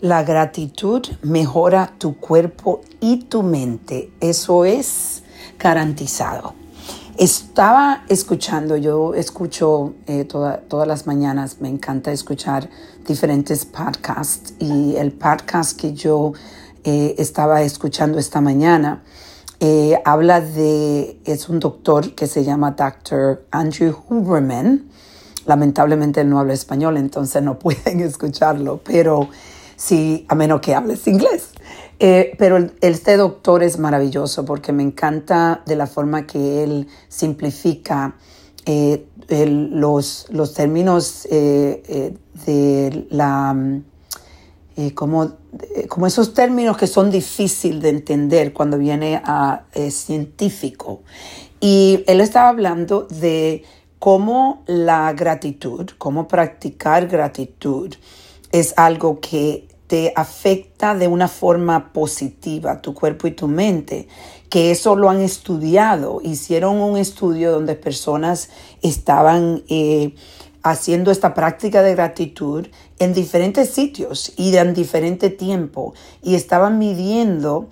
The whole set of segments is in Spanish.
La gratitud mejora tu cuerpo y tu mente. Eso es garantizado. Estaba escuchando, yo escucho eh, todas las mañanas, me encanta escuchar diferentes podcasts y el podcast que yo eh, estaba escuchando esta mañana eh, habla de, es un doctor que se llama Dr. Andrew Huberman. Lamentablemente él no habla español, entonces no pueden escucharlo, pero sí, a menos que hables inglés. Eh, pero este doctor es maravilloso porque me encanta de la forma que él simplifica eh, los, los, términos de la eh, como, eh, como, esos términos que son difíciles de entender cuando viene a eh, científico. Y él estaba hablando de cómo la gratitud, cómo practicar gratitud es algo que te afecta de una forma positiva tu cuerpo y tu mente, que eso lo han estudiado. Hicieron un estudio donde personas estaban haciendo esta práctica de gratitud en diferentes sitios y en diferente tiempo y estaban midiendo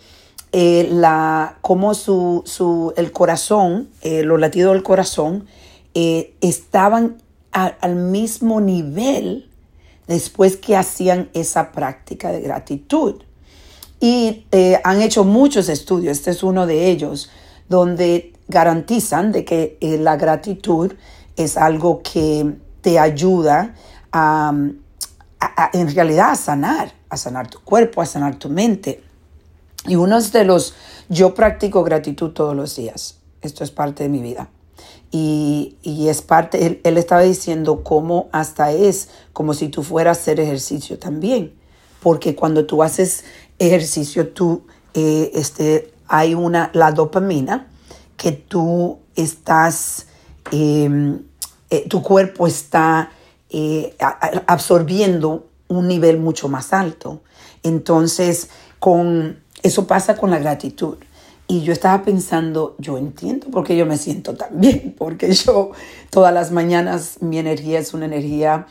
eh, la, cómo su, su, el corazón, eh, los latidos del corazón, eh, estaban al mismo nivel después que hacían esa práctica de gratitud. Y han hecho muchos estudios, este es uno de ellos, donde garantizan de que la gratitud es algo que te ayuda a, en realidad a sanar, a sanar tu cuerpo, a sanar tu mente. Y uno de los, yo practico gratitud todos los días. Esto es parte de mi vida. Y, es parte, él, estaba diciendo cómo hasta es como si tú fueras a hacer ejercicio también. Porque cuando tú haces ejercicio, tú, eh, este, hay una, la dopamina que tú estás em, eh, tu cuerpo está eh, absorbiendo un nivel mucho más alto. Entonces, con, eso pasa con la gratitud. Y yo estaba pensando, yo entiendo por qué yo me siento tan bien, porque yo todas las mañanas mi energía es una energía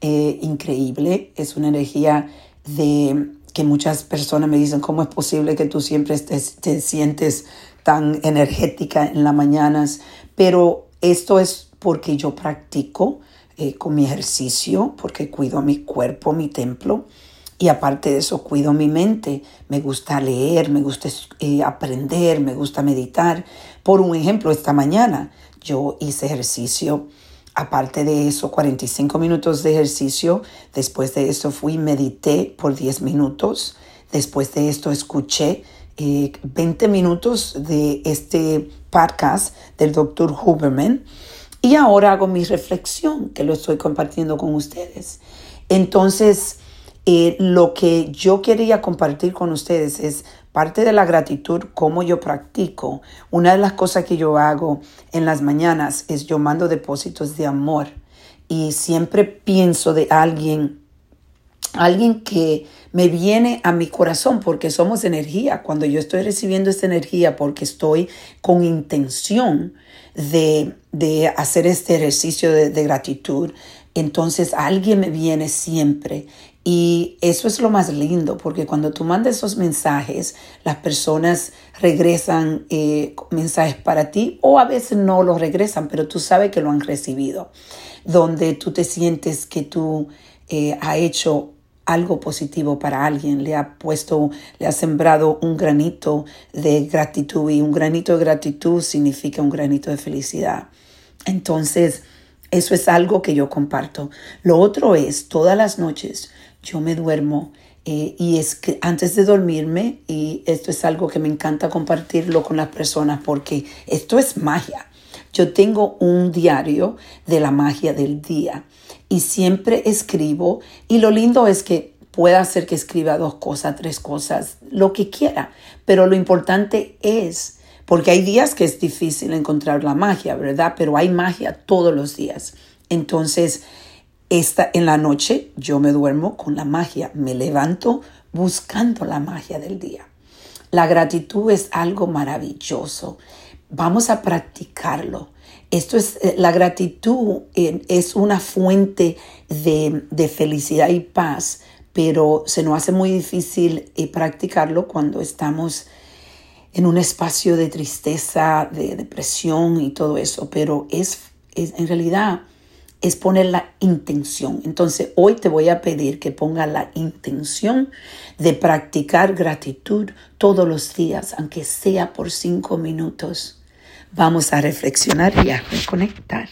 eh, increíble, es una energía de que muchas personas me dicen, ¿cómo es posible que tú siempre te sientes tan energética en las mañanas? Pero esto es porque yo practico eh, con mi ejercicio, porque cuido mi cuerpo, mi templo. Y aparte de eso, cuido mi mente. Me gusta leer, me gusta eh, aprender, me gusta meditar. Por un ejemplo, esta mañana yo hice ejercicio. Aparte de eso, 45 minutos de ejercicio. Después de eso fui medité por 10 minutos. Después de esto escuché 20 eh, minutos de este podcast del doctor Huberman y ahora hago mi reflexión, que lo estoy compartiendo con ustedes. Entonces, eh, lo que yo quería compartir con ustedes es parte de la gratitud, cómo yo practico. Una de las cosas que yo hago en las mañanas es yo mando depósitos de amor y siempre pienso de alguien, alguien que me viene a mi corazón porque somos energía. Cuando yo estoy recibiendo esta energía porque estoy con intención de, hacer este ejercicio de, de gratitud, entonces alguien me viene siempre y eso es lo más lindo, porque cuando tú mandas esos mensajes, las personas regresan eh, mensajes para ti o a veces no los regresan, pero tú sabes que lo han recibido, donde tú te sientes que tú eh, has hecho algo positivo para alguien, le ha puesto, le ha sembrado un granito de gratitud y un granito de gratitud significa un granito de felicidad. Entonces, eso es algo que yo comparto. Lo otro es, todas las noches yo me duermo eh, y es que antes de dormirme, y esto es algo que me encanta compartirlo con las personas porque esto es magia. Yo tengo un diario de la magia del día y siempre escribo y lo lindo es que pueda hacer que escriba dos cosas, tres cosas, lo que quiera, pero lo importante es, porque hay días que es difícil encontrar la magia, ¿verdad? Pero hay magia todos los días. Entonces, esta, en la noche yo me duermo con la magia, me levanto buscando la magia del día. La gratitud es algo maravilloso. Vamos a practicarlo. Esto es, eh, la gratitud eh, es una fuente de, felicidad y paz pero se nos hace muy difícil eh, practicarlo cuando estamos en un espacio de tristeza, de depresión y todo eso, pero es, es en realidad es poner la intención. Entonces hoy te voy a pedir que ponga la intención de practicar gratitud todos los días, aunque sea por cinco minutos. Vamos a reflexionar y a reconectar.